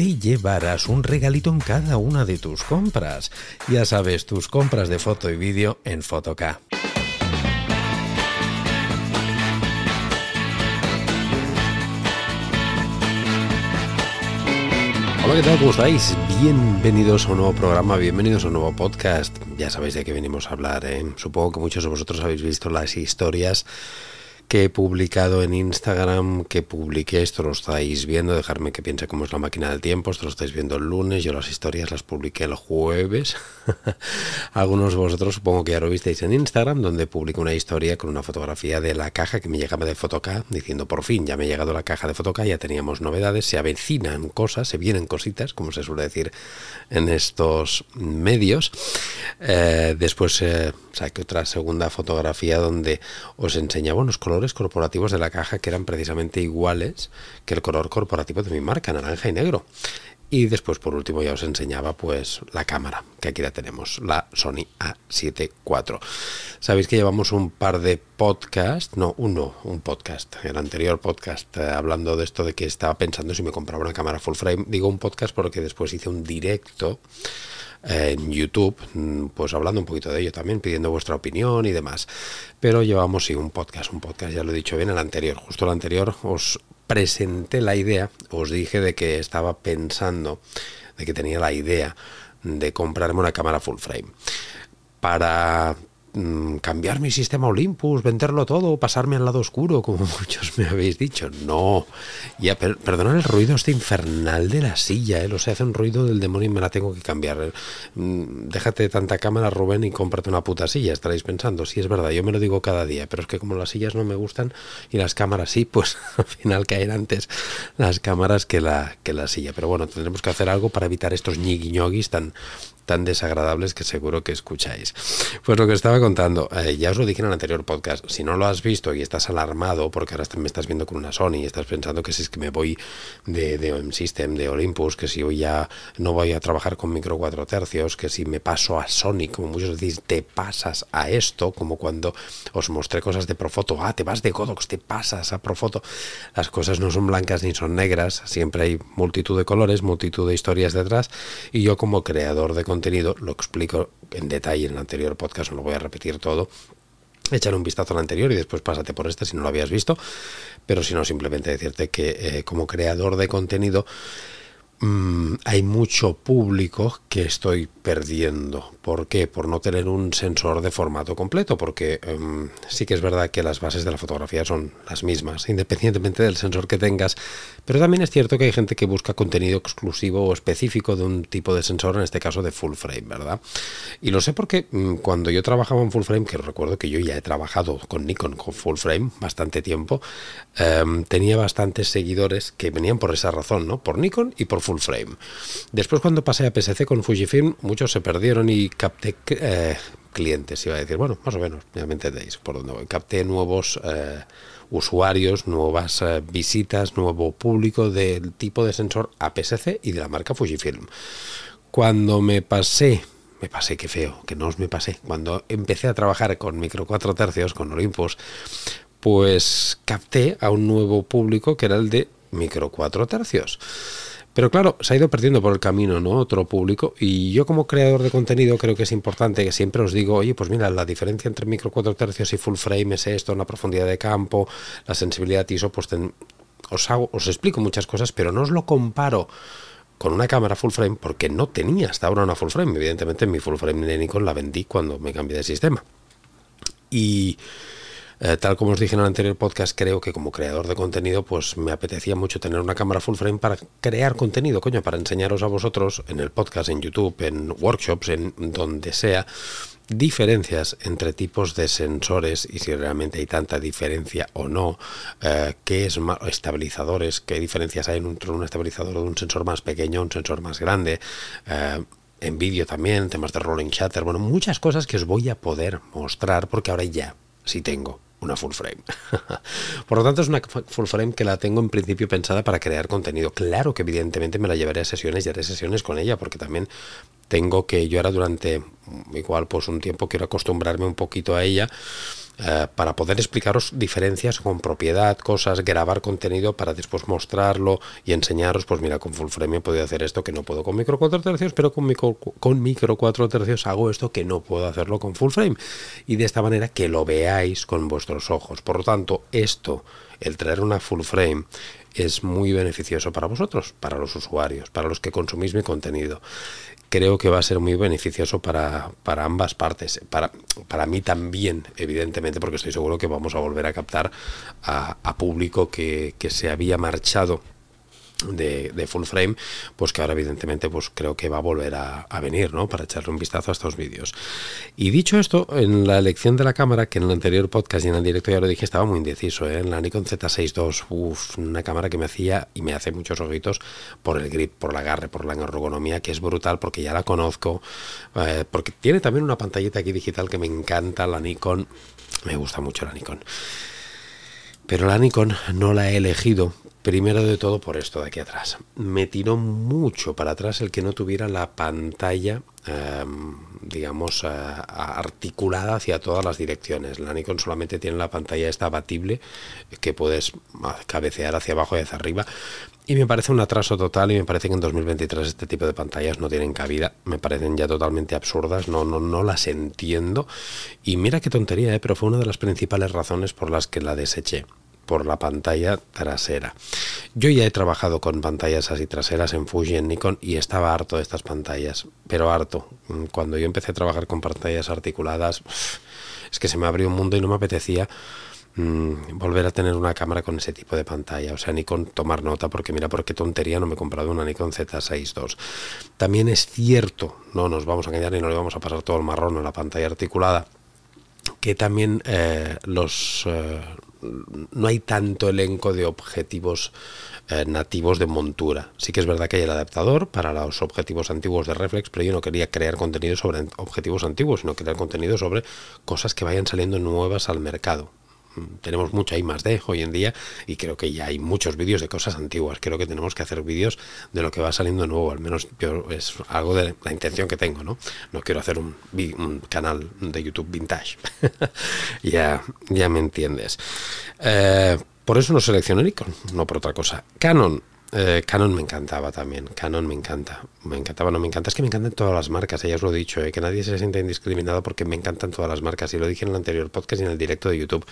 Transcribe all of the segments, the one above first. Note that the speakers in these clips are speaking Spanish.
te llevarás un regalito en cada una de tus compras. Ya sabes, tus compras de foto y vídeo en Fotoca. Hola, ¿qué tal? ¿Cómo estáis? Bienvenidos a un nuevo programa, bienvenidos a un nuevo podcast. Ya sabéis de qué venimos a hablar. ¿eh? Supongo que muchos de vosotros habéis visto las historias que he publicado en Instagram, que publiqué, esto lo estáis viendo, dejarme que piense cómo es la máquina del tiempo, esto lo estáis viendo el lunes, yo las historias las publiqué el jueves. Algunos de vosotros supongo que ya lo visteis en Instagram, donde publico una historia con una fotografía de la caja que me llegaba de Fotoca, diciendo por fin, ya me ha llegado la caja de Fotoca, ya teníamos novedades, se avecinan cosas, se vienen cositas, como se suele decir en estos medios. Eh, después eh, saqué otra segunda fotografía donde os enseñaba unos colores corporativos de la caja que eran precisamente iguales que el color corporativo de mi marca, naranja y negro. Y después, por último, ya os enseñaba pues la cámara, que aquí la tenemos, la Sony A7 IV. Sabéis que llevamos un par de podcasts, no, uno, un podcast, el anterior podcast, eh, hablando de esto de que estaba pensando si me compraba una cámara full frame. Digo un podcast porque después hice un directo en YouTube, mm, pues hablando un poquito de ello también, pidiendo vuestra opinión y demás. Pero llevamos sí un podcast, un podcast, ya lo he dicho bien, el anterior, justo el anterior os presenté la idea, os dije de que estaba pensando, de que tenía la idea de comprarme una cámara full frame para cambiar mi sistema Olympus, venderlo todo, pasarme al lado oscuro, como muchos me habéis dicho. No, ya, per perdonad el ruido este infernal de la silla, ¿eh? o sea, hace un ruido del demonio y me la tengo que cambiar. Mm, déjate de tanta cámara, Rubén, y cómprate una puta silla, estaréis pensando. Sí, es verdad, yo me lo digo cada día, pero es que como las sillas no me gustan y las cámaras sí, pues al final caen antes las cámaras que la, que la silla. Pero bueno, tendremos que hacer algo para evitar estos ñigui tan, tan desagradables que seguro que escucháis. Pues lo que estaba contando, eh, ya os lo dije en el anterior podcast, si no lo has visto y estás alarmado porque ahora me estás viendo con una Sony y estás pensando que si es que me voy de, de OM System, de Olympus, que si hoy ya no voy a trabajar con micro 4 tercios, que si me paso a Sony, como muchos decís, te pasas a esto, como cuando os mostré cosas de Profoto, ah, te vas de Godox, te pasas a Profoto. Las cosas no son blancas ni son negras, siempre hay multitud de colores, multitud de historias detrás y yo como creador de contenido contenido, lo explico en detalle en el anterior podcast, no lo voy a repetir todo. Echar un vistazo al anterior y después pásate por este si no lo habías visto. Pero si no, simplemente decirte que eh, como creador de contenido mm, hay mucho público que estoy perdiendo. ¿Por qué? Por no tener un sensor de formato completo, porque em, sí que es verdad que las bases de la fotografía son las mismas, independientemente del sensor que tengas, pero también es cierto que hay gente que busca contenido exclusivo o específico de un tipo de sensor, en este caso de full frame, ¿verdad? Y lo sé porque mm, cuando yo trabajaba en full frame, que recuerdo que yo ya he trabajado con Nikon con full frame bastante tiempo, em, tenía bastantes seguidores que venían por esa razón, ¿no? Por Nikon y por full frame. Después cuando pasé a PSC con Fujifilm, muchos se perdieron y capté eh, clientes, iba a decir, bueno, más o menos, ya me entendéis por dónde voy. Capté nuevos eh, usuarios, nuevas eh, visitas, nuevo público del tipo de sensor APS-C y de la marca Fujifilm. Cuando me pasé me pasé, qué feo, que no os me pasé. Cuando empecé a trabajar con micro 4 tercios, con Olympus, pues capté a un nuevo público que era el de micro 4 tercios. Pero claro, se ha ido perdiendo por el camino, ¿no? Otro público. Y yo como creador de contenido creo que es importante que siempre os digo, oye, pues mira, la diferencia entre micro 4 tercios y full frame es esto, la profundidad de campo, la sensibilidad ISO, pues os, hago, os explico muchas cosas, pero no os lo comparo con una cámara full frame porque no tenía hasta ahora una full frame. Evidentemente mi full frame de Nikon la vendí cuando me cambié de sistema. Y eh, tal como os dije en el anterior podcast, creo que como creador de contenido, pues me apetecía mucho tener una cámara full frame para crear contenido, coño, para enseñaros a vosotros en el podcast, en YouTube, en workshops, en donde sea, diferencias entre tipos de sensores y si realmente hay tanta diferencia o no, eh, qué es más, estabilizadores, qué diferencias hay entre un estabilizador de un sensor más pequeño, un sensor más grande. Eh, en vídeo también, temas de rolling shutter, bueno, muchas cosas que os voy a poder mostrar porque ahora ya sí tengo una full frame. Por lo tanto, es una full frame que la tengo en principio pensada para crear contenido. Claro que evidentemente me la llevaré a sesiones y haré sesiones con ella, porque también tengo que yo ahora durante igual pues un tiempo quiero acostumbrarme un poquito a ella eh, para poder explicaros diferencias con propiedad, cosas, grabar contenido para después mostrarlo y enseñaros, pues mira, con full frame he podido hacer esto que no puedo con micro 4 tercios, pero con micro, con micro 4 tercios hago esto que no puedo hacerlo con full frame. Y de esta manera que lo veáis con vuestros ojos. Por lo tanto, esto, el traer una full frame, es muy beneficioso para vosotros, para los usuarios, para los que consumís mi contenido creo que va a ser muy beneficioso para, para ambas partes. Para, para mí también, evidentemente, porque estoy seguro que vamos a volver a captar a, público que, que se había marchado de, full frame, pues que ahora evidentemente pues creo que va a volver a, venir, ¿no? Para echarle un vistazo a estos vídeos. Y dicho esto, en la elección de la cámara, que en el anterior podcast y en el directo ya lo dije, estaba muy indeciso, ¿eh? En la Nikon Z6 II, uff, una cámara que me hacía y me hace muchos ojitos por el grip, por el agarre, por la ergonomía, que es brutal porque ya la conozco, eh, porque tiene también una pantallita aquí digital que me encanta, la Nikon, me gusta mucho la Nikon. Pero la Nikon no la he elegido Primero de todo por esto de aquí atrás. Me tiró mucho para atrás el que no tuviera la pantalla, em, digamos, articulada hacia todas las direcciones. La Nikon solamente tiene la pantalla esta abatible que puedes cabecear hacia abajo y hacia arriba. Y me parece un atraso total y me parece que en 2023 este tipo de pantallas no tienen cabida. Me parecen ya totalmente absurdas, no, no, no las entiendo. Y mira qué tontería, ¿eh? pero fue una de las principales razones por las que la deseché por la pantalla trasera. Yo ya he trabajado con pantallas así traseras en Fuji, en Nikon y estaba harto de estas pantallas, pero harto. Cuando yo empecé a trabajar con pantallas articuladas, es que se me abrió un mundo y no me apetecía mm, volver a tener una cámara con ese tipo de pantalla. O sea, Nikon tomar nota porque mira por qué tontería no me he comprado una Nikon Z6 II. También es cierto, no nos vamos a engañar y no le vamos a pasar todo el marrón a la pantalla articulada, que también eh, los, eh, no hay tanto elenco de objetivos eh, nativos de montura. Sí que es verdad que hay el adaptador para los objetivos antiguos de reflex, pero yo no quería crear contenido sobre objetivos antiguos, sino crear contenido sobre cosas que vayan saliendo nuevas al mercado tenemos mucha I más D hoy en día y creo que ya hay muchos vídeos de cosas antiguas. Creo que tenemos que hacer vídeos de lo que va saliendo nuevo, al menos yo es algo de la intención que tengo, ¿no? No quiero hacer un, canal de YouTube vintage. ya, ya me entiendes. Eh, por eso no seleccioné Nikon, no por otra cosa. Canon, eh, Canon me encantaba también. Canon me encanta. Me encantaba, no me encanta. Es que me encantan todas las marcas, ya os lo he dicho, eh, que nadie se sienta indiscriminado porque me encantan todas las marcas. Y lo dije en el anterior podcast y en el directo de YouTube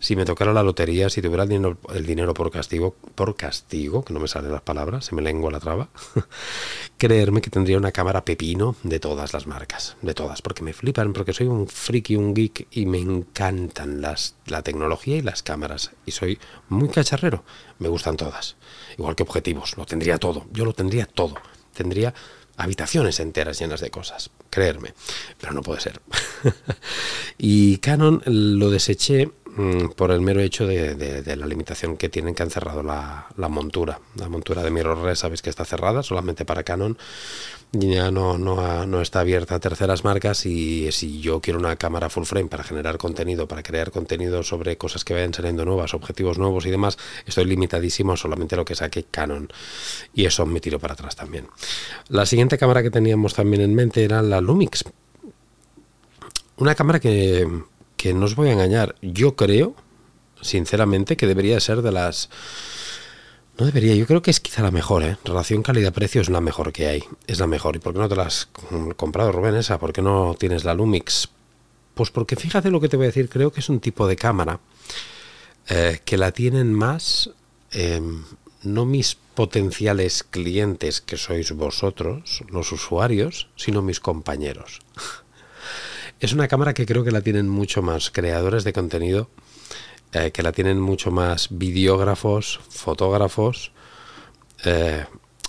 si me tocara la lotería, si tuviera el dinero, por castigo, por castigo, que no me salen las palabras, se me lengua la traba, creerme que tendría una cámara pepino de todas las marcas, de todas, porque me flipan, porque soy un friki, un geek y me encantan las, la tecnología y las cámaras. Y soy muy cacharrero, me gustan todas. Igual que objetivos, lo tendría todo, yo lo tendría todo. Tendría habitaciones enteras llenas de cosas, creerme, pero no puede ser. y Canon lo deseché por el mero hecho de, la limitación que tienen que han cerrado la, montura. La montura de mirrorless sabéis que está cerrada solamente para Canon. Ya no, no, está abierta a terceras marcas y si yo quiero una cámara full frame para generar contenido, para crear contenido sobre cosas que vayan saliendo nuevas, objetivos nuevos y demás, estoy limitadísimo a solamente lo que saque Canon. Y eso me tiro para atrás también. La siguiente cámara que teníamos también en mente era la Lumix. Una cámara que que no os voy a engañar, yo creo, sinceramente, que debería ser de las... No debería, yo creo que es quizá la mejor, ¿eh? Relación calidad-precio es la mejor que hay, es la mejor. ¿Y por qué no te la has comprado, Rubén, esa? ¿Por qué no tienes la Lumix? Pues porque fíjate lo que te voy a decir, creo que es un tipo de cámara eh, que la tienen más... Em, no mis potenciales clientes, que sois vosotros, los usuarios, sino mis compañeros. Es una cámara que creo que la tienen mucho más creadores de contenido, eh, que la tienen mucho más videógrafos, fotógrafos, eh,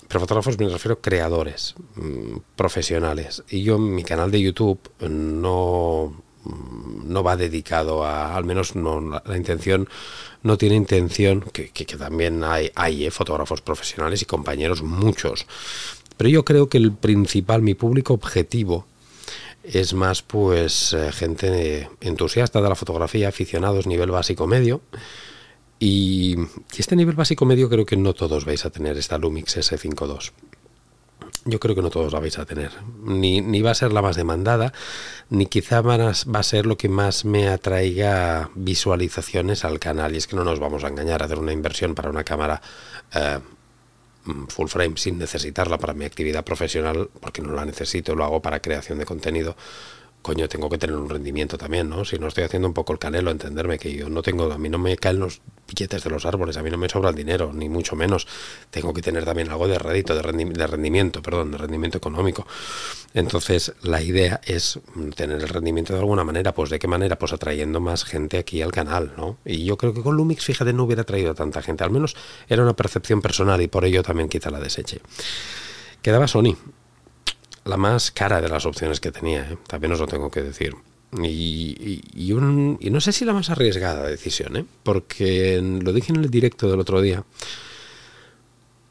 pero fotógrafos me refiero a creadores mm, profesionales. Y yo, mi canal de YouTube no, mm, no va dedicado a, al menos no, la, intención, no tiene intención, que, que, también hay, hay eh, fotógrafos profesionales y compañeros, muchos. Pero yo creo que el principal, mi público objetivo, es más pues eh, gente entusiasta de la fotografía, aficionados nivel básico medio, y, este nivel básico medio creo que no todos vais a tener esta Lumix S52. Yo creo que no todos la vais a tener. Ni, ni va a ser la más demandada, ni quizá va a, ser lo que más me atraiga visualizaciones al canal. Y es que no nos vamos a engañar, a hacer una inversión para una cámara eh, full frame sin necesitarla para mi actividad profesional, porque no la necesito, lo hago para creación de contenido coño, tengo que tener un rendimiento también, ¿no? Si no estoy haciendo un poco el canelo, entenderme que yo no tengo, a mí no me caen los billetes de los árboles, a mí no me sobra el dinero, ni mucho menos. Tengo que tener también algo de rédito, de, rendimiento, perdón, de rendimiento económico. Entonces, la idea es tener el rendimiento de alguna manera, pues de qué manera, pues atrayendo más gente aquí al canal, ¿no? Y yo creo que con Lumix, fíjate, no hubiera traído tanta gente, al menos era una percepción personal y por ello también quizá la deseché. Quedaba Sony la más cara de las opciones que tenía, ¿eh? también os lo tengo que decir. Y, no sé si la más arriesgada decisión, ¿eh? porque lo dije en el directo del otro día.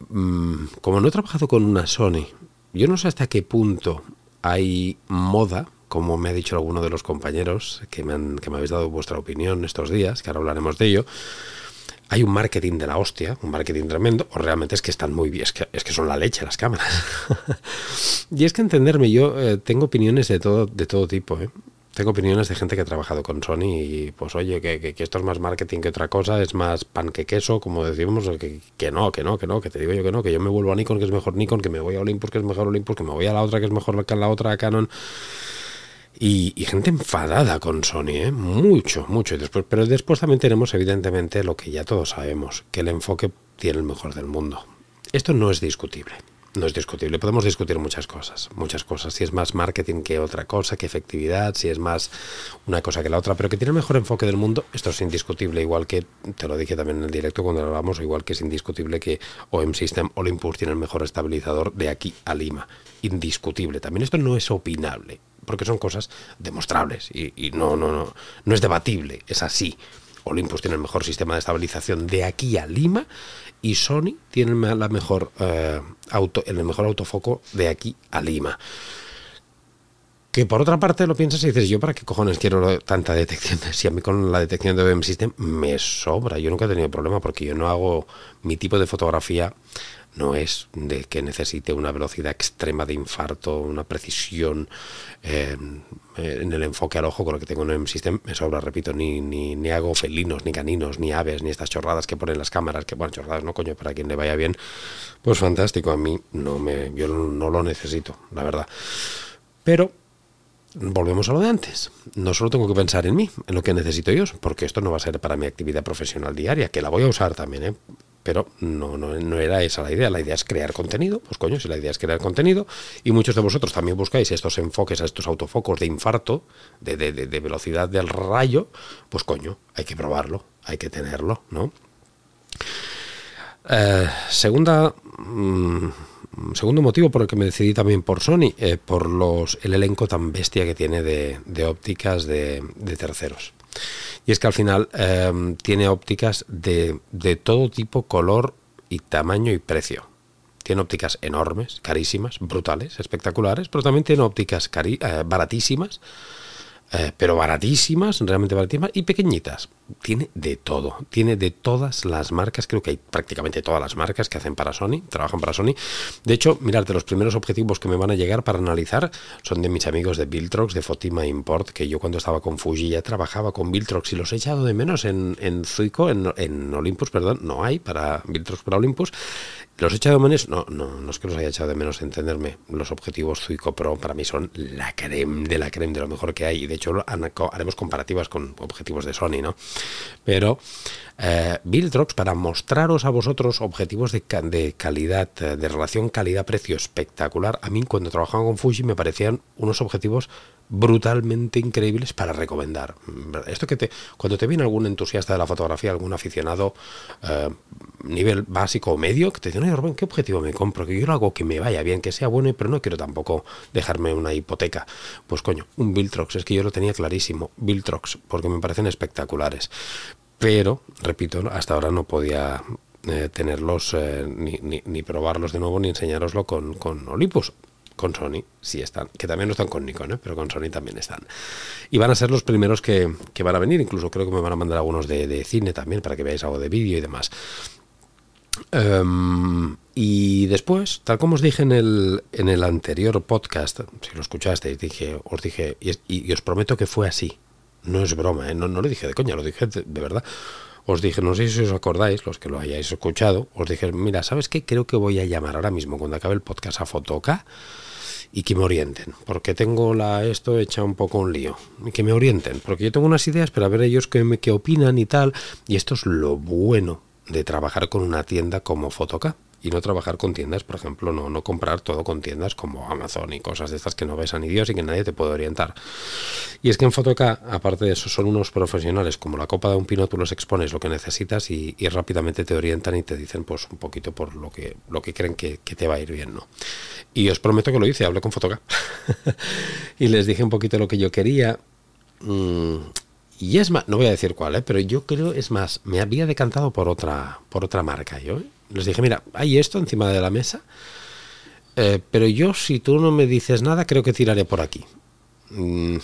Mm, como no he trabajado con una Sony, yo no sé hasta qué punto hay moda, como me ha dicho alguno de los compañeros que me, han, que me habéis dado vuestra opinión estos días, que ahora hablaremos de ello hay un marketing de la hostia, un marketing tremendo, o realmente es que están muy bien, es que, es que son la leche las cámaras. y es que entenderme, yo eh, tengo opiniones de todo, de todo tipo, ¿eh? Tengo opiniones de gente que ha trabajado con Sony y pues oye, que, esto es más marketing que otra cosa, es más pan que queso, como decimos, que, que, no, que no, que no, que te digo yo que no, que yo me vuelvo a Nikon, que es mejor Nikon, que me voy a Olympus, que es mejor Olympus, que me voy a la otra, que es mejor que la otra, Canon. Y, gente enfadada con Sony, ¿eh? mucho, mucho. Y después, pero después también tenemos evidentemente lo que ya todos sabemos, que el enfoque tiene el mejor del mundo. Esto no es discutible. No es discutible. Podemos discutir muchas cosas, muchas cosas. Si es más marketing que otra cosa, que efectividad, si es más una cosa que la otra, pero que tiene el mejor enfoque del mundo, esto es indiscutible. Igual que te lo dije también en el directo cuando hablamos, igual que es indiscutible que OM System Olympus tiene el mejor estabilizador de aquí a Lima. Indiscutible. También esto no es opinable porque son cosas demostrables y, no, no, no, no es debatible, es así. Olympus tiene el mejor sistema de estabilización de aquí a Lima y Sony tiene la mejor, eh, auto, el mejor autofoco de aquí a Lima. Que por otra parte lo piensas y dices, yo para qué cojones quiero tanta detección, si a mí con la detección de BM System me sobra, yo nunca he tenido problema porque yo no hago mi tipo de fotografía no es de que necesite una velocidad extrema de infarto, una precisión eh, en el enfoque al ojo con lo que tengo en el sistema, me sobra, repito, ni, ni, ni, hago felinos, ni caninos, ni aves, ni estas chorradas que ponen las cámaras, que bueno, chorradas no, coño, para quien le vaya bien, pues fantástico, a mí no me, yo no lo necesito, la verdad. Pero volvemos a lo de antes. No solo tengo que pensar en mí, en lo que necesito yo, porque esto no va a ser para mi actividad profesional diaria, que la voy a usar también, ¿eh? Pero no, no, no, era esa la idea. La idea es crear contenido. Pues coño, si la idea es crear contenido, y muchos de vosotros también buscáis estos enfoques estos autofocos de infarto, de, de, de, velocidad del rayo, pues coño, hay que probarlo, hay que tenerlo, ¿no? Eh, segunda. Mm, segundo motivo por el que me decidí también por Sony, eh, por los, el elenco tan bestia que tiene de, ópticas de terceros. Y es que al final em, tiene ópticas de, de todo tipo, color y tamaño y precio. Tiene ópticas enormes, carísimas, brutales, espectaculares, pero también tiene ópticas eh, baratísimas eh, pero baratísimas, realmente baratísimas y pequeñitas. Tiene de todo, tiene de todas las marcas, creo que hay prácticamente todas las marcas que hacen para Sony, trabajan para Sony. De hecho, mirad, de los primeros objetivos que me van a llegar para analizar son de mis amigos de Viltrox, de Fotima Import, que yo cuando estaba con Fuji ya trabajaba con Viltrox y los he echado de menos en, en Zuico, en, en Olympus, perdón, no hay para Viltrox para Olympus. Los he echado de menos, no, no, no es que los haya echado de menos, entenderme. Los objetivos Zuico Pro para mí son la creme de la creme de lo mejor que hay. Hecho haremos comparativas con objetivos de Sony, ¿no? Pero eh, Viltrox, para mostraros a vosotros objetivos de, de calidad, eh, de relación calidad-precio espectacular, a mí cuando trabajaba con Fuji me parecían unos objetivos brutalmente increíbles para recomendar. Esto que te, cuando te viene algún entusiasta de la fotografía, algún aficionado eh, nivel básico o medio, que te dice, no, Rubén, ¿qué objetivo me compro? Que yo lo hago que me vaya bien, que sea bueno, pero no quiero tampoco dejarme una hipoteca. Pues coño, un Viltrox, es que yo lo tenía clarísimo, Viltrox, porque me parecen espectaculares. Pero, repito, hasta ahora no podía eh, tenerlos eh, ni, ni, probarlos de nuevo ni enseñaroslo con, con Olympus con Sony, sí están, que también no están con Nikon, ¿eh? pero con Sony también están. Y van a ser los primeros que, van a venir, incluso creo que me van a mandar algunos de, cine también para que veáis algo de vídeo y demás. Em, y después, tal como os dije en el, en el anterior podcast, si lo escuchasteis, dije, os dije, y, os prometo que fue así. No es broma, ¿eh? no, no lo dije de coña, lo dije de, de verdad os dije, no sé si os acordáis, los que lo hayáis escuchado, os dije, mira, ¿sabes qué? Creo que voy a llamar ahora mismo, cuando acabe el podcast, a Fotoca y que me orienten, porque tengo la esto hecha un poco un lío, que me orienten, porque yo tengo unas ideas, pero a ver ellos qué, qué opinan y tal, y esto es lo bueno de trabajar con una tienda como Fotoca y no trabajar con tiendas, por ejemplo, no, no comprar todo con tiendas como Amazon y cosas de estas que no ves a ni Dios y que nadie te puede orientar. Y es que en Fotoca, aparte de eso, son unos profesionales como la copa de un pino, tú los expones lo que necesitas y, rápidamente te orientan y te dicen pues un poquito por lo que, lo que creen que, te va a ir bien, ¿no? Y os prometo que lo hice, hablé con Fotoca y les dije un poquito lo que yo quería. Mm, y es más, no voy a decir cuál, ¿eh? pero yo creo, es más, me había decantado por otra, por otra marca yo. ¿eh? Les dije, mira, hay esto encima de la mesa, eh, pero yo si tú no me dices nada, creo que tiraré por aquí. Mm,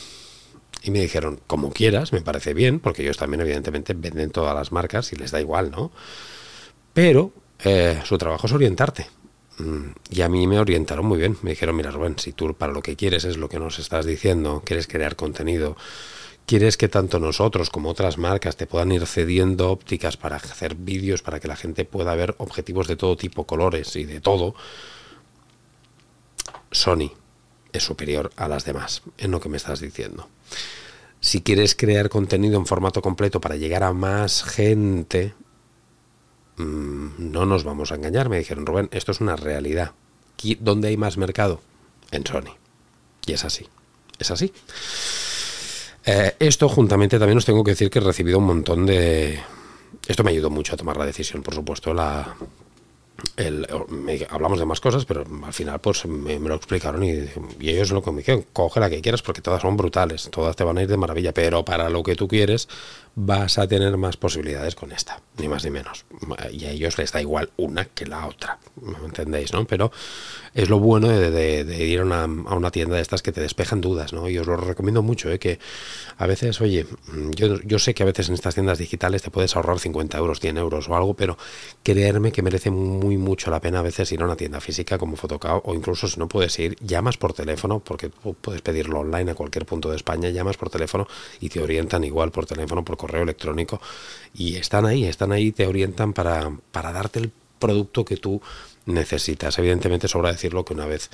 y me dijeron, como quieras, me parece bien, porque ellos también evidentemente venden todas las marcas y les da igual, ¿no? Pero eh, su trabajo es orientarte. Mm, y a mí me orientaron muy bien. Me dijeron, mira Rubén, si tú para lo que quieres es lo que nos estás diciendo, quieres crear contenido, quieres que tanto nosotros como otras marcas te puedan ir cediendo ópticas para hacer vídeos, para que la gente pueda ver objetivos de todo tipo, colores y de todo, Sony es superior a las demás en lo que me estás diciendo. Si quieres crear contenido en formato completo para llegar a más gente, mm, no nos vamos a engañar. Me dijeron, Rubén, esto es una realidad. ¿Dónde hay más mercado? En Sony. Y es así. Es así. Eh, esto juntamente también os tengo que decir que he recibido un montón de... Esto me ayudó mucho a tomar la decisión, por supuesto, la, hablamos de más cosas, pero al final pues me, lo explicaron y, y, ellos lo que me dijeron, coge la que quieras porque todas son brutales, todas te van a ir de maravilla, pero para lo que tú quieres vas a tener más posibilidades con esta, ni más ni menos. Y a ellos les da igual una que la otra, ¿me entendéis? ¿no? Pero es lo bueno de, ir a una, tienda de estas que te despejan dudas, ¿no? Y os lo recomiendo mucho, ¿eh? que a veces, oye, yo, yo sé que a veces en estas tiendas digitales te puedes ahorrar 50 euros, 100 euros o algo, pero creerme que merece muy mucho la pena a veces ir a una tienda física como Fotocao o incluso si no puedes ir, llamas por teléfono, porque puedes pedirlo online a cualquier punto de España, llamas por teléfono y te orientan igual por teléfono, por correo electrónico y están ahí, están ahí, te orientan para, para darte el producto que tú necesitas. Evidentemente sobra decirlo que una vez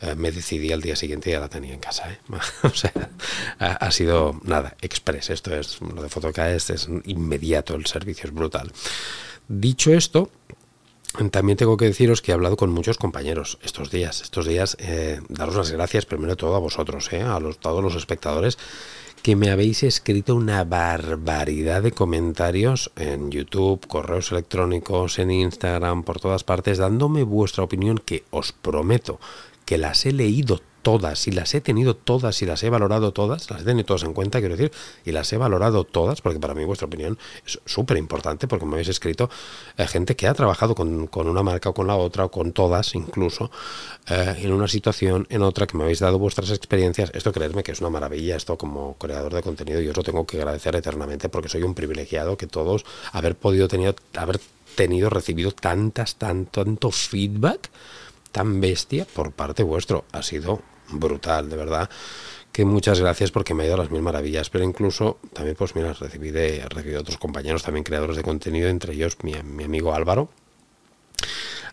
eh, me decidí al día siguiente ya la tenía en casa. ¿eh? ha, sido nada, express. Esto es lo de Fotoca es, es inmediato, el servicio es brutal. Dicho esto, también tengo que deciros que he hablado con muchos compañeros estos días. Estos días, eh, daros las gracias primero todo a vosotros, a los, todos los espectadores que me habéis escrito una barbaridad de comentarios en YouTube, correos electrónicos, en Instagram, por todas partes, dándome vuestra opinión que os prometo que las he leído todas y las he tenido todas y las he valorado todas, las he tenido todas en cuenta, quiero decir, y las he valorado todas, porque para mí vuestra opinión es súper importante, porque me habéis escrito eh, gente que ha trabajado con, una marca o con la otra, o con todas incluso, eh, en una situación, en otra, que me habéis dado vuestras experiencias. Esto creerme que es una maravilla, esto como creador de contenido, yo os lo tengo que agradecer eternamente, porque soy un privilegiado que todos haber podido tener, haber tenido, recibido tantas, tan, tanto feedback tan bestia por parte vuestro. Ha sido brutal, de verdad. Que muchas gracias porque me ha ido las mil maravillas. Pero incluso también, pues mira, recibí de, recibí otros compañeros también creadores de contenido, entre ellos mi, mi amigo Álvaro.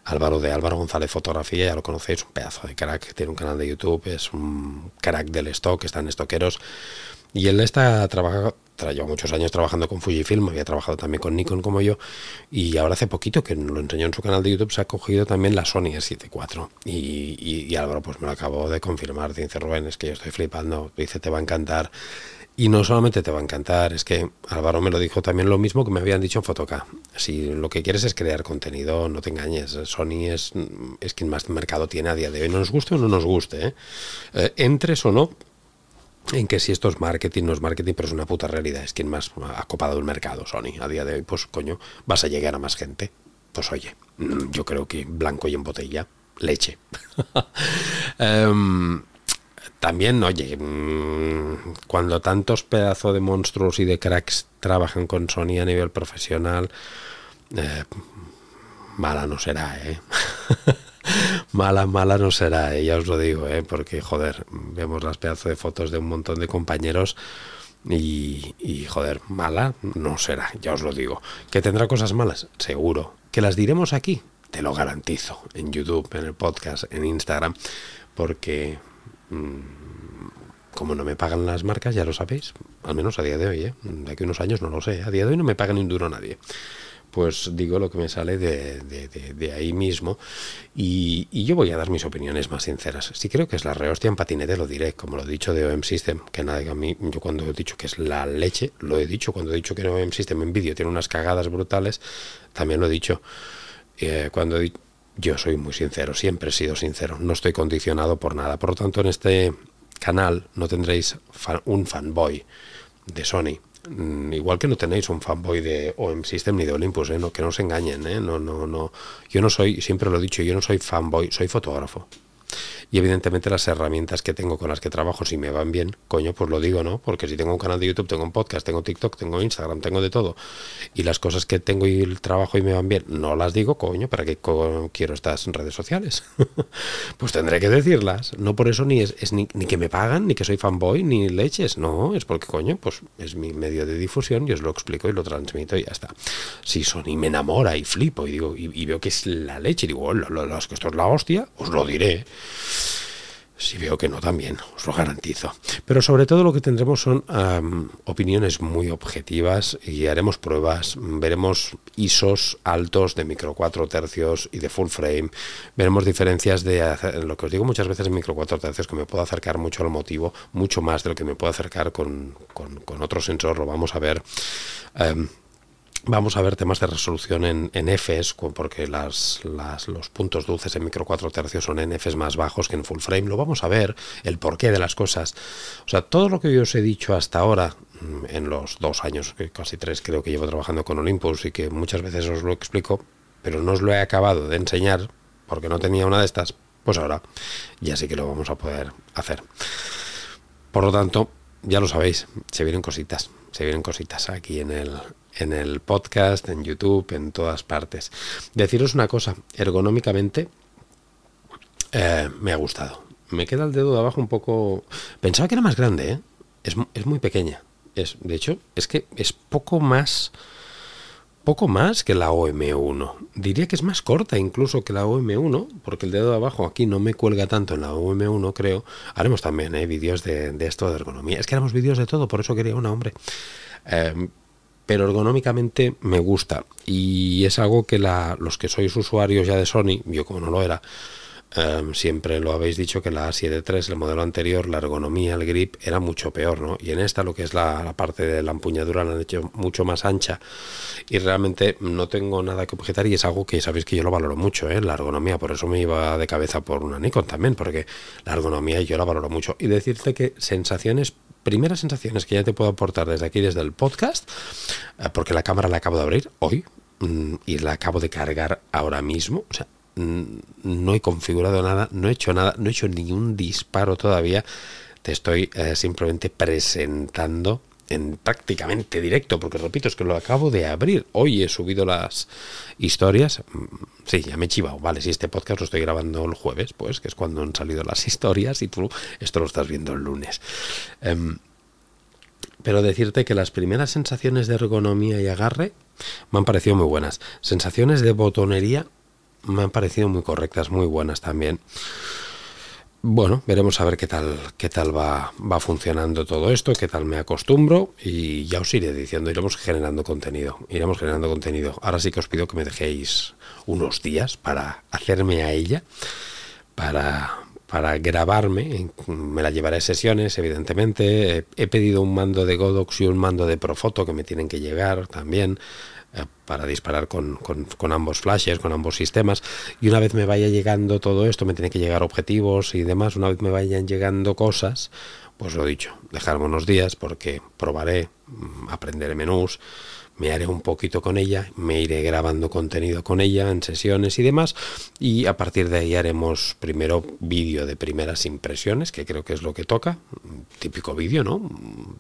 Álvaro de Álvaro González Fotografía, ya lo conocéis, un pedazo de crack, tiene un canal de YouTube, es un crack del stock, está en estoqueros. Y él está trabajando, lleva muchos años trabajando con Fujifilm, había trabajado también con Nikon como yo, y ahora hace poquito que lo enseñó en su canal de YouTube, se ha cogido también la Sony S7 IV. Y, y, Álvaro pues me lo acabo de confirmar, dice Rubén, es que yo estoy flipando, dice te va a encantar. Y no solamente te va a encantar, es que Álvaro me lo dijo también lo mismo que me habían dicho en Fotoca. Si lo que quieres es crear contenido, no te engañes. Sony es, es quien más mercado tiene a día de hoy. Nos guste o no nos guste. ¿eh? Eh, entres o no, en que si esto es marketing, no es marketing, pero es una puta realidad. Es quien más ha copado el mercado, Sony. A día de hoy, pues coño, vas a llegar a más gente. Pues oye, mm, yo creo que blanco y en botella, leche. um, también, oye, mm, cuando tantos pedazos de monstruos y de cracks trabajan con Sony a nivel profesional, eh, mala no será, ¿eh? mala, mala no será, ¿eh? ya os lo digo, ¿eh? porque, joder, vemos las pedazos de fotos de un montón de compañeros y, y, joder, mala no será, ya os lo digo. ¿Que tendrá cosas malas? Seguro. ¿Que las diremos aquí? Te lo garantizo, en YouTube, en el podcast, en Instagram, porque Mm, como no me pagan las marcas, ya lo sabéis, al menos a día de hoy, ¿eh? de aquí unos años no lo sé, a día de hoy no me pagan ni un duro nadie. Pues digo lo que me sale de, ahí mismo y, yo voy a dar mis opiniones más sinceras. Si creo que es la rehostia en patinete, lo diré, como lo he dicho de OM System, que nada, a mí, yo cuando he dicho que es la leche, lo he dicho, cuando he dicho que OM System en vídeo tiene unas cagadas brutales, también lo he dicho. Eh, cuando he yo soy muy sincero, siempre he sido sincero, no estoy condicionado por nada. Por lo tanto, en este canal no tendréis un fanboy de Sony. Mm, igual que no tenéis un fanboy de OM System ni de Olympus, ¿eh? no, que no os engañen, ¿eh? no, no, no. Yo no soy, siempre lo he dicho, yo no soy fanboy, soy fotógrafo. Y evidentemente las herramientas que tengo con las que trabajo, si me van bien, coño, pues lo digo, ¿no? Porque si tengo un canal de YouTube, tengo un podcast, tengo TikTok, tengo Instagram, tengo de todo. Y las cosas que tengo y el trabajo y me van bien, no las digo, coño, ¿para qué quiero estas redes sociales? pues tendré que decirlas. No por eso ni es, ni, que me pagan, ni que soy fanboy, ni leches. No, es porque, coño, pues es mi medio de difusión, y os lo explico y lo transmito y ya está. Si Sony me enamora y flipo y digo, y, veo que es la leche, y digo, lo, lo, que esto es la hostia, os lo diré. Si veo que no, también, os lo garantizo. Pero sobre todo lo que tendremos son opiniones muy objetivas y haremos pruebas, veremos ISOs altos de micro 4 tercios y de full frame, veremos diferencias de lo que os digo muchas veces en micro 4 tercios, que me puedo acercar mucho al motivo, mucho más de lo que me puedo acercar con, con, otro sensor, lo vamos a ver. Vamos a ver temas de resolución en, en Fs, porque los puntos dulces en micro 4 tercios son en Fs más bajos que en full frame. Lo vamos a ver, el porqué de las cosas. O sea, todo lo que yo os he dicho hasta ahora, mm, en los dos años, casi tres creo que llevo trabajando con Olympus y que muchas veces os lo explico, pero no os lo he acabado de enseñar porque no tenía una de estas, pues ahora ya sí que lo vamos a poder hacer. Por lo tanto, ya lo sabéis, se vienen cositas, se vienen cositas aquí en el, en el podcast, en YouTube, en todas partes. Deciros una cosa, ergonómicamente eh, me ha gustado. Me queda el dedo de abajo un poco... Pensaba que era más grande, ¿eh? es, es, muy pequeña. Es, de hecho, es que es poco más... Poco más que la OM1. Diría que es más corta incluso que la OM1, porque el dedo de abajo aquí no me cuelga tanto en la OM1, creo. Haremos también ¿eh? vídeos de, esto de ergonomía. Es que haremos vídeos de todo, por eso quería una, hombre. Eh, pero ergonómicamente me gusta y es algo que la, los que sois usuarios ya de Sony, yo como no lo era, em, siempre lo habéis dicho que la A7 III, el modelo anterior, la ergonomía, el grip era mucho peor, ¿no? Y en esta lo que es la, parte de la empuñadura la han hecho mucho más ancha y realmente no tengo nada que objetar y es algo que sabéis que yo lo valoro mucho, ¿eh? La ergonomía, por eso me iba de cabeza por una Nikon también, porque la ergonomía yo la valoro mucho. Y decirte que sensaciones primeras sensaciones que ya te puedo aportar desde aquí, desde el podcast, eh, porque la cámara la acabo de abrir hoy mm, y la acabo de cargar ahora mismo. No he configurado nada, no he hecho nada, no he hecho ningún disparo todavía. Te estoy eh, simplemente presentando en prácticamente directo, porque repito, es que lo acabo de abrir. Hoy he subido las historias. Mm, sí, ya me he chivado. Vale, si este podcast lo estoy grabando el jueves, pues que es cuando han salido las historias y tú esto lo estás viendo el lunes. Em, pero decirte que las primeras sensaciones de ergonomía y agarre me han parecido muy buenas. Sensaciones de botonería me han parecido muy correctas, muy buenas también. Bueno, veremos a ver qué tal, qué tal va, va funcionando todo esto, qué tal me acostumbro y ya os iré diciendo, iremos generando contenido, iremos generando contenido. Ahora sí que os pido que me dejéis unos días para hacerme a ella, para, para grabarme, me la llevaré a sesiones, evidentemente. He, pedido un mando de Godox y un mando de Profoto que me tienen que llegar también para disparar con, con, ambos flashes, con ambos sistemas. Y una vez me vaya llegando todo esto, me tiene que llegar objetivos y demás, una vez me vayan llegando cosas, pues lo dicho, dejarme unos días porque probaré, mm, aprenderé menús, me haré un poquito con ella, me iré grabando contenido con ella en sesiones y demás, y a partir de ahí haremos primero vídeo de primeras impresiones, que creo que es lo que toca, típico vídeo, ¿no?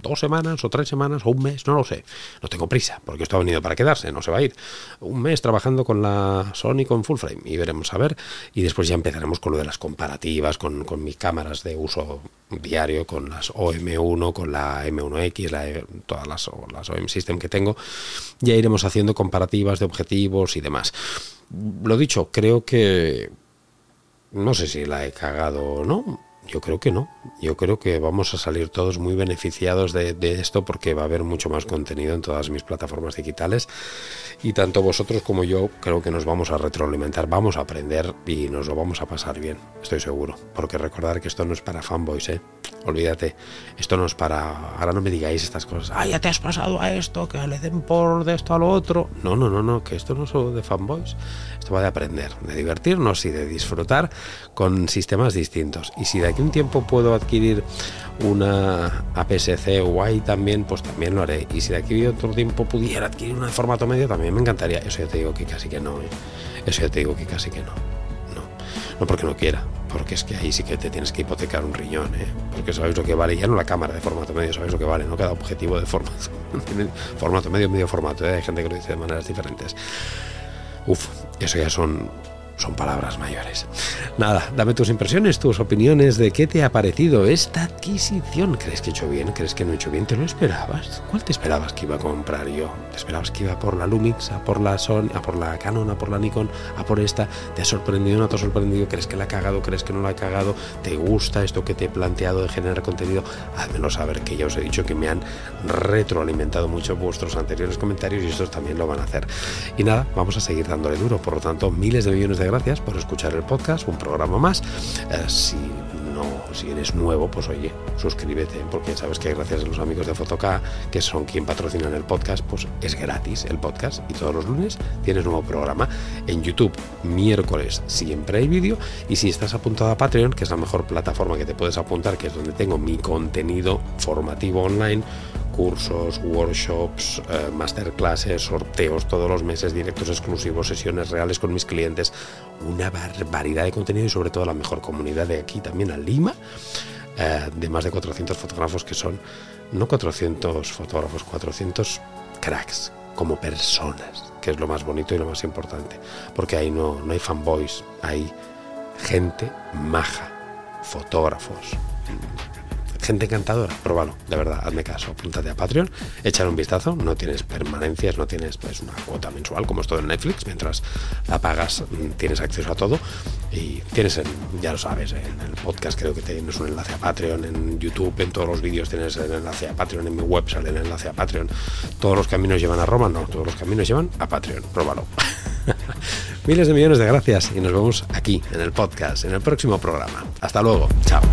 Dos semanas o tres semanas o un mes, no lo sé, no tengo prisa, porque esto ha venido para quedarse, no se va a ir. Un mes trabajando con la Sony con full frame y veremos a ver, y después ya empezaremos con lo de las comparativas, con, con mis cámaras de uso diario, con las OM1, con la M1X, la, e, todas las, las OM System que tengo, ya iremos haciendo comparativas de objetivos y demás. Lo dicho, creo que... No sé si la he cagado o no. Yo creo que no. Yo creo que vamos a salir todos muy beneficiados de, esto porque va a haber mucho más contenido en todas mis plataformas digitales y tanto vosotros como yo creo que nos vamos a retroalimentar, vamos a aprender y nos lo vamos a pasar bien, estoy seguro. Porque recordar que esto no es para fanboys, ¿eh? Olvídate, esto no es para... Ahora no me digáis estas cosas, ah, ya te has pasado a esto, que le den por de esto a lo otro. No, no, no, no, que esto no es solo de fanboys, esto va de aprender, de divertirnos y de disfrutar con sistemas distintos. Y si de aquí un tiempo puedo adquirir una APS-C guay también, pues también lo haré. Y si de aquí otro tiempo pudiera adquirir una de formato medio, también me encantaría. Eso ya te digo que casi que no. ¿eh? Eso ya te digo que casi que no. No. Porque no quiera, porque es que ahí sí que te tienes que hipotecar un riñón, ¿eh? porque sabéis lo que vale, ya no la cámara de formato medio, sabéis lo que vale, no cada objetivo de formato, formato medio, medio formato, ¿eh? hay gente que lo dice de maneras diferentes. Uf, eso ya son son palabras mayores. Nada, dame tus impresiones, tus opiniones de qué te ha parecido esta adquisición. ¿Crees que he hecho bien? ¿Crees que no he hecho bien? ¿Te lo esperabas? ¿Cuál te esperabas que iba a comprar yo? ¿Te esperabas que iba por la Lumix, a por la Sony, a por la Canon, a por la Nikon, a por esta? ¿Te ha sorprendido no te ha sorprendido? ¿Crees que la ha cagado? ¿Crees que no la ha cagado? ¿Te gusta esto que te he planteado de generar contenido? Házmelo saber, que ya os he dicho que me han retroalimentado mucho vuestros anteriores comentarios y estos también lo van a hacer. Y nada, vamos a seguir dándole duro. Por lo tanto, miles de millones de gracias por escuchar el podcast, un programa más. Eh, si no, si eres nuevo, pues oye, suscríbete, porque sabes que gracias a los amigos de Fotoca, que son quien patrocinan el podcast, pues es gratis el podcast y todos los lunes tienes nuevo programa en YouTube. Miércoles siempre hay vídeo y si estás apuntado a Patreon, que es la mejor plataforma que te puedes apuntar, que es donde tengo mi contenido formativo online, cursos, workshops, eh, masterclasses, sorteos todos los meses, directos exclusivos, sesiones reales con mis clientes, una barbaridad de contenido y sobre todo la mejor comunidad de aquí también a Lima, eh, de más de 400 fotógrafos que son, no 400 fotógrafos, 400 cracks como personas, que es lo más bonito y lo más importante, porque ahí no, no hay fanboys, hay gente maja, fotógrafos, gente encantadora, pruébalo, de verdad, hazme caso, apúntate a Patreon, echar un vistazo, no tienes permanencias, no tienes pues una cuota mensual como es todo en Netflix, mientras la pagas mm, tienes acceso a todo. Y tienes, ya lo sabes, en el podcast creo que tienes un enlace a Patreon, en YouTube, en todos los vídeos tienes el enlace a Patreon, en mi web sale el enlace a Patreon, todos los caminos llevan a Roma, no, todos los caminos llevan a Patreon, pruébalo. Miles de millones de gracias y nos vemos aquí en el podcast, en el próximo programa. Hasta luego, chao.